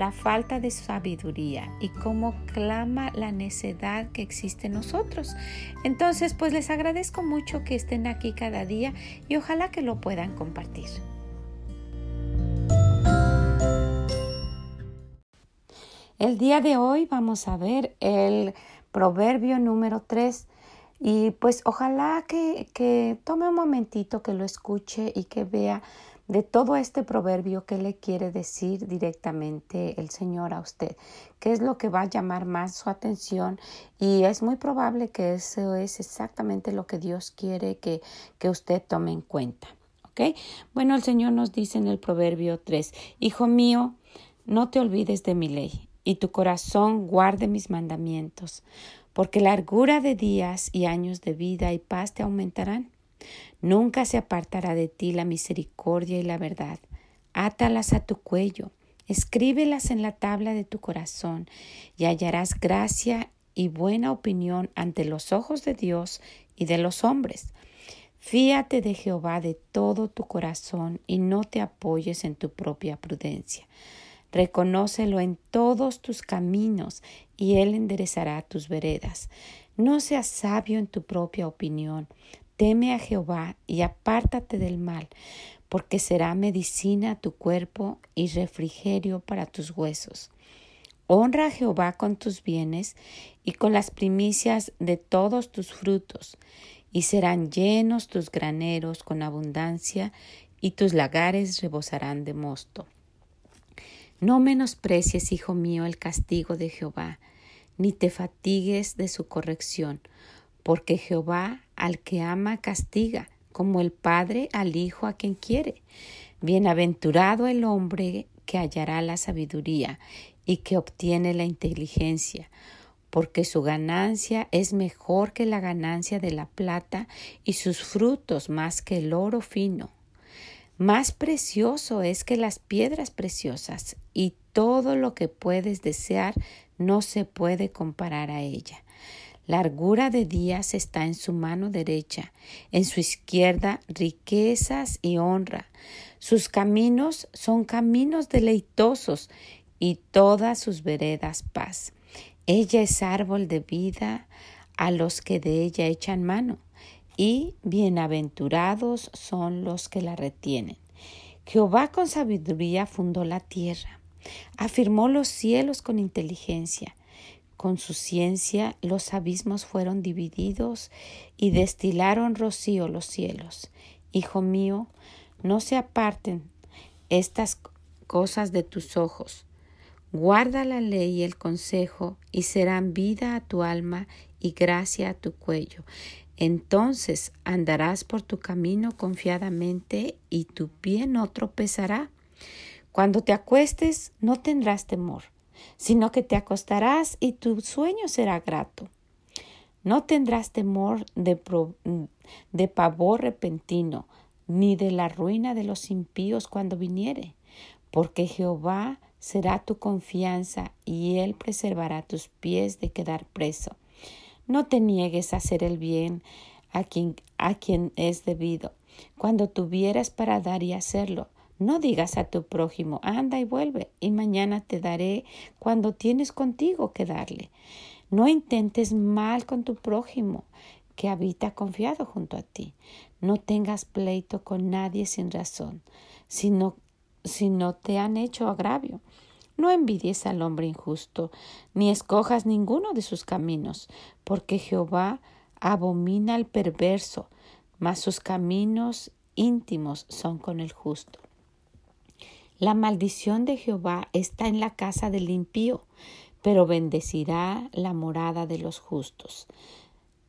la falta de sabiduría y cómo clama la necedad que existe en nosotros. Entonces, pues les agradezco mucho que estén aquí cada día y ojalá que lo puedan compartir. El día de hoy vamos a ver el proverbio número 3 y pues ojalá que, que tome un momentito, que lo escuche y que vea de todo este proverbio que le quiere decir directamente el Señor a usted, qué es lo que va a llamar más su atención y es muy probable que eso es exactamente lo que Dios quiere que, que usted tome en cuenta. Bueno, el Señor nos dice en el proverbio 3, Hijo mío, no te olvides de mi ley y tu corazón guarde mis mandamientos, porque largura de días y años de vida y paz te aumentarán Nunca se apartará de ti la misericordia y la verdad. Átalas a tu cuello, escríbelas en la tabla de tu corazón, y hallarás gracia y buena opinión ante los ojos de Dios y de los hombres. Fíate de Jehová de todo tu corazón y no te apoyes en tu propia prudencia. Reconócelo en todos tus caminos y él enderezará tus veredas. No seas sabio en tu propia opinión. Teme a Jehová y apártate del mal, porque será medicina a tu cuerpo y refrigerio para tus huesos. Honra a Jehová con tus bienes y con las primicias de todos tus frutos, y serán llenos tus graneros con abundancia, y tus lagares rebosarán de mosto. No menosprecies, hijo mío, el castigo de Jehová, ni te fatigues de su corrección, porque Jehová al que ama castiga, como el Padre al Hijo a quien quiere. Bienaventurado el hombre que hallará la sabiduría y que obtiene la inteligencia, porque su ganancia es mejor que la ganancia de la plata y sus frutos más que el oro fino. Más precioso es que las piedras preciosas y todo lo que puedes desear no se puede comparar a ella. Largura de días está en su mano derecha, en su izquierda riquezas y honra. Sus caminos son caminos deleitosos y todas sus veredas paz. Ella es árbol de vida a los que de ella echan mano, y bienaventurados son los que la retienen. Jehová con sabiduría fundó la tierra, afirmó los cielos con inteligencia, con su ciencia los abismos fueron divididos y destilaron rocío los cielos. Hijo mío, no se aparten estas cosas de tus ojos. Guarda la ley y el consejo, y serán vida a tu alma y gracia a tu cuello. Entonces andarás por tu camino confiadamente, y tu pie no tropezará. Cuando te acuestes, no tendrás temor sino que te acostarás y tu sueño será grato. No tendrás temor de, de pavor repentino, ni de la ruina de los impíos cuando viniere, porque Jehová será tu confianza y él preservará tus pies de quedar preso. No te niegues a hacer el bien a quien, a quien es debido, cuando tuvieras para dar y hacerlo, no digas a tu prójimo, anda y vuelve, y mañana te daré cuando tienes contigo que darle. No intentes mal con tu prójimo, que habita confiado junto a ti. No tengas pleito con nadie sin razón, si no te han hecho agravio. No envidies al hombre injusto, ni escojas ninguno de sus caminos, porque Jehová abomina al perverso, mas sus caminos íntimos son con el justo. La maldición de Jehová está en la casa del impío, pero bendecirá la morada de los justos.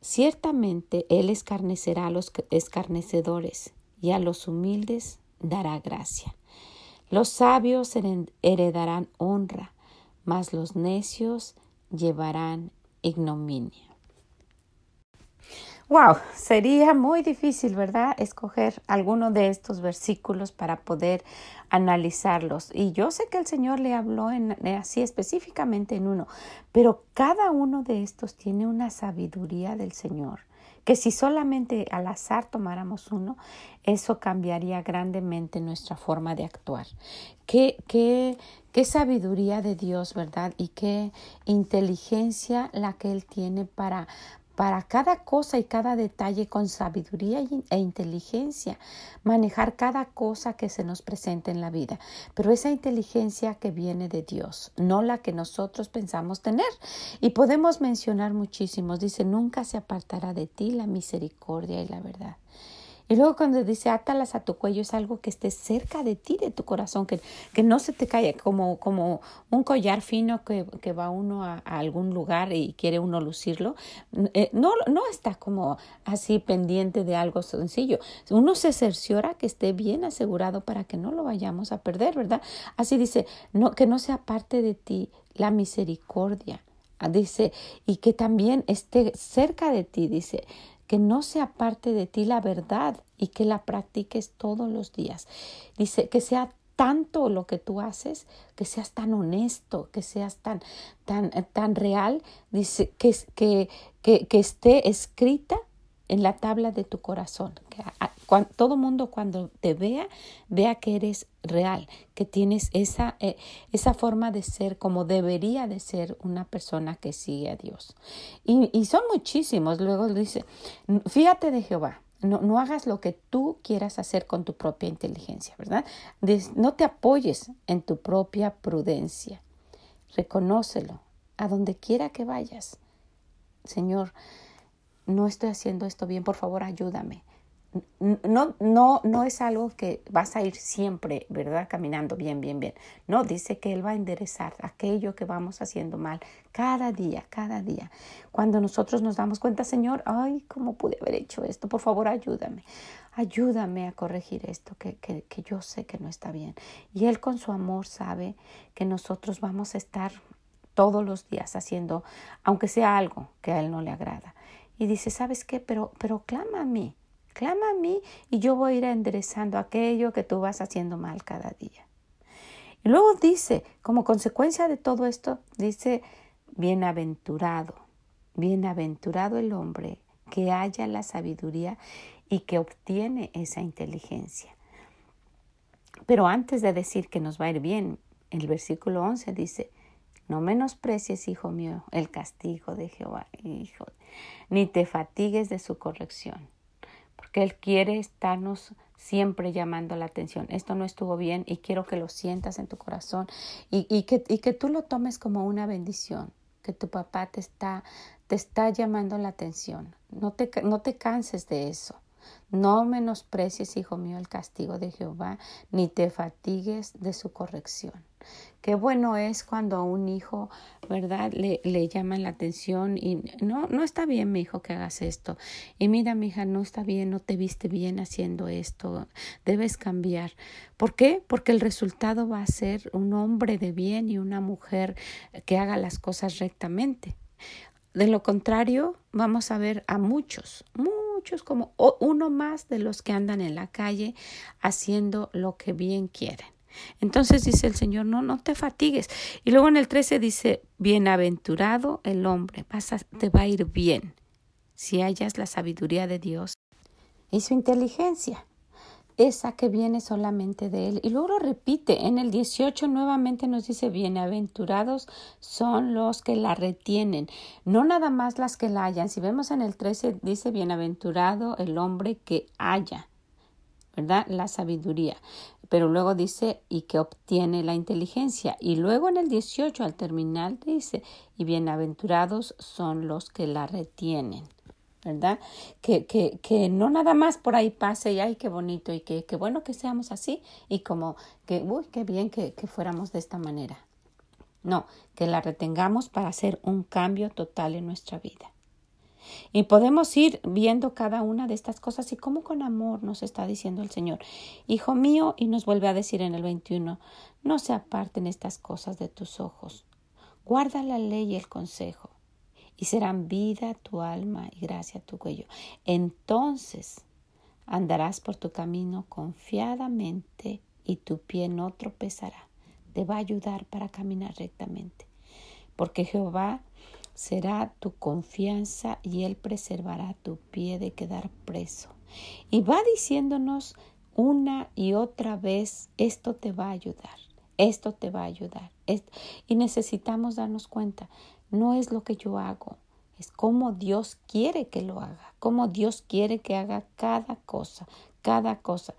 Ciertamente Él escarnecerá a los escarnecedores y a los humildes dará gracia. Los sabios heredarán honra, mas los necios llevarán ignominia. Wow, sería muy difícil, ¿verdad? Escoger alguno de estos versículos para poder analizarlos. Y yo sé que el Señor le habló en, así específicamente en uno, pero cada uno de estos tiene una sabiduría del Señor que si solamente al azar tomáramos uno, eso cambiaría grandemente nuestra forma de actuar. Qué, qué, qué sabiduría de Dios, ¿verdad? Y qué inteligencia la que Él tiene para, para cada cosa y cada detalle con sabiduría e inteligencia, manejar cada cosa que se nos presente en la vida, pero esa inteligencia que viene de Dios, no la que nosotros pensamos tener. Y podemos mencionar muchísimos, dice, nunca se apartará de ti la misericordia y la verdad. Y luego cuando dice átalas a tu cuello es algo que esté cerca de ti, de tu corazón, que, que no se te caiga como, como un collar fino que, que va uno a, algún lugar y quiere uno lucirlo. Eh, no, no está como así pendiente de algo sencillo. Uno se cerciora que esté bien asegurado para que no lo vayamos a perder, ¿verdad? Así dice, no, que no sea parte de ti la misericordia. Dice, y que también esté cerca de ti, dice, que no se aparte de ti la verdad y que la practiques todos los días. Dice que sea tanto lo que tú haces, que seas tan honesto, que seas tan, tan, tan real, dice que, que, que, que esté escrita en la tabla de tu corazón. Que todo mundo cuando te vea, vea que eres real, que tienes esa, eh, esa forma de ser como debería de ser una persona que sigue a Dios. Y, y son muchísimos. Luego dice, fíjate de Jehová. No, no, hagas lo que tú quieras hacer con tu propia inteligencia, ¿verdad? No te apoyes en tu propia prudencia. Reconócelo a donde quiera que vayas. Señor, no estoy haciendo esto bien, por favor ayúdame. No, no, no es algo que vas a ir siempre, ¿verdad? Caminando bien, bien, bien. No, dice que Él va a enderezar aquello que vamos haciendo mal cada día, cada día. Cuando nosotros nos damos cuenta, Señor, ay, ¿cómo pude haber hecho esto? Por favor, ayúdame. Ayúdame a corregir esto que, que, que yo sé que no está bien. Y Él con su amor sabe que nosotros vamos a estar todos los días haciendo, aunque sea algo que a Él no le agrada y dice, ¿sabes qué? Pero, pero clama a mí, clama a mí y yo voy a ir enderezando aquello que tú vas haciendo mal cada día. Y luego dice, como consecuencia de todo esto, dice, bienaventurado, bienaventurado el hombre que haya la sabiduría y que obtiene esa inteligencia. Pero antes de decir que nos va a ir bien, el versículo 11 dice, no menosprecies, hijo mío, el castigo de Jehová, hijo, ni te fatigues de su corrección, porque Él quiere estarnos siempre llamando la atención. Esto no estuvo bien y quiero que lo sientas en tu corazón que, y que tú lo tomes como una bendición, que tu papá te está, te está llamando la atención. No te, no te canses de eso. No menosprecies, hijo mío, el castigo de Jehová, ni te fatigues de su corrección. Qué bueno es cuando a un hijo, ¿verdad? Le, le llaman la atención y no, no está bien, mi hijo, que hagas esto. Y mira, mi hija, no está bien, no te viste bien haciendo esto, debes cambiar. ¿Por qué? Porque el resultado va a ser un hombre de bien y una mujer que haga las cosas rectamente. De lo contrario, vamos a ver a muchos, muchos como uno más de los que andan en la calle haciendo lo que bien quieren. Entonces dice el Señor, no, no te fatigues. Y luego en el 13 dice, bienaventurado el hombre, vas te va a ir bien si hayas la sabiduría de Dios y su inteligencia, esa que viene solamente de Él. Y luego lo repite, en el 18 nuevamente nos dice, bienaventurados son los que la retienen, no nada más las que la hayan. Si vemos en el 13 dice, bienaventurado el hombre que haya. ¿Verdad? La sabiduría. Pero luego dice, y que obtiene la inteligencia. Y luego en el 18 al terminar dice, y bienaventurados son los que la retienen. ¿verdad? Que, que, que no nada más por ahí pase y ay, qué bonito y que, qué bueno que seamos así y como que, uy, qué bien que, que fuéramos de esta manera. No, que la retengamos para hacer un cambio total en nuestra vida. Y podemos ir viendo cada una de estas cosas y cómo con amor nos está diciendo el Señor, Hijo mío, y nos vuelve a decir en el 21, no se aparten estas cosas de tus ojos. Guarda la ley y el consejo, y serán vida tu alma y gracia tu cuello. Entonces andarás por tu camino confiadamente y tu pie no tropezará. Te va a ayudar para caminar rectamente. Porque Jehová será tu confianza y Él preservará tu pie de quedar preso. Y va diciéndonos una y otra vez, esto te va a ayudar, esto te va a ayudar. Y necesitamos darnos cuenta, no es lo que yo hago, es como Dios quiere que lo haga, como Dios quiere que haga cada cosa, cada cosa.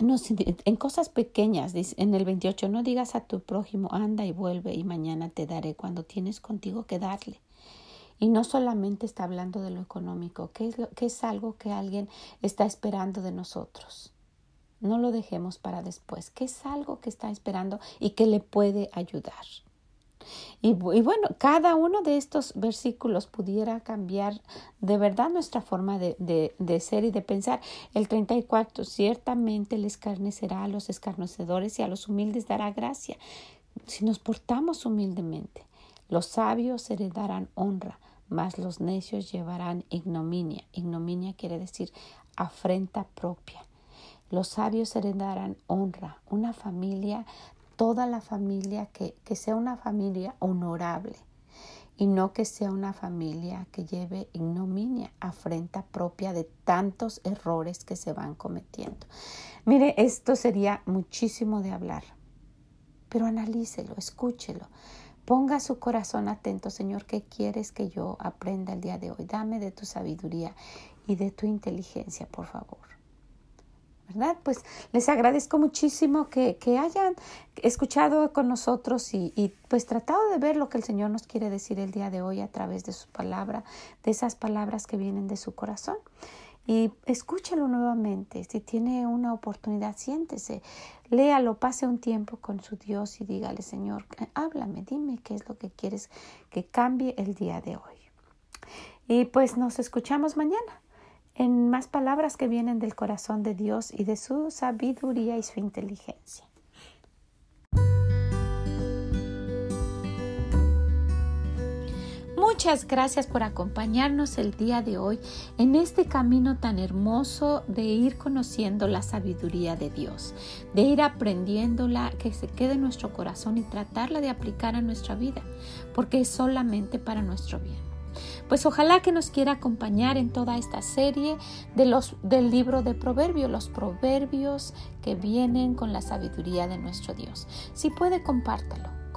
No, en cosas pequeñas, en el 28, no digas a tu prójimo, anda y vuelve y mañana te daré cuando tienes contigo que darle. Y no solamente está hablando de lo económico, que es, que es algo que alguien está esperando de nosotros. No lo dejemos para después, que es algo que está esperando y que le puede ayudar. Y, bueno, cada uno de estos versículos pudiera cambiar de verdad nuestra forma de, de, de, ser y de pensar. El 34, ciertamente le escarnecerá a los escarnecedores y a los humildes dará gracia. Si nos portamos humildemente, los sabios heredarán honra, mas los necios llevarán ignominia. Ignominia quiere decir afrenta propia. Los sabios heredarán honra. Una familia toda la familia, que, que sea una familia honorable y no que sea una familia que lleve ignominia, afrenta propia de tantos errores que se van cometiendo. Mire, esto sería muchísimo de hablar, pero analícelo, escúchelo. Ponga su corazón atento, Señor, ¿qué quieres que yo aprenda el día de hoy? Dame de tu sabiduría y de tu inteligencia, por favor. ¿Verdad? Pues les agradezco muchísimo que, hayan escuchado con nosotros y, y, pues tratado de ver lo que el Señor nos quiere decir el día de hoy a través de su palabra, de esas palabras que vienen de su corazón. Y escúchalo nuevamente. Si tiene una oportunidad, siéntese, léalo, pase un tiempo con su Dios y dígale, Señor, háblame, dime qué es lo que quieres que cambie el día de hoy. Y pues nos escuchamos mañana en más palabras que vienen del corazón de Dios y de su sabiduría y su inteligencia. Muchas gracias por acompañarnos el día de hoy en este camino tan hermoso de ir conociendo la sabiduría de Dios, de ir aprendiéndola que se quede en nuestro corazón y tratarla de aplicar a nuestra vida, porque es solamente para nuestro bien. Pues ojalá que nos quiera acompañar en toda esta serie de los, del libro de Proverbios, los proverbios que vienen con la sabiduría de nuestro Dios. Si puede, compártalo,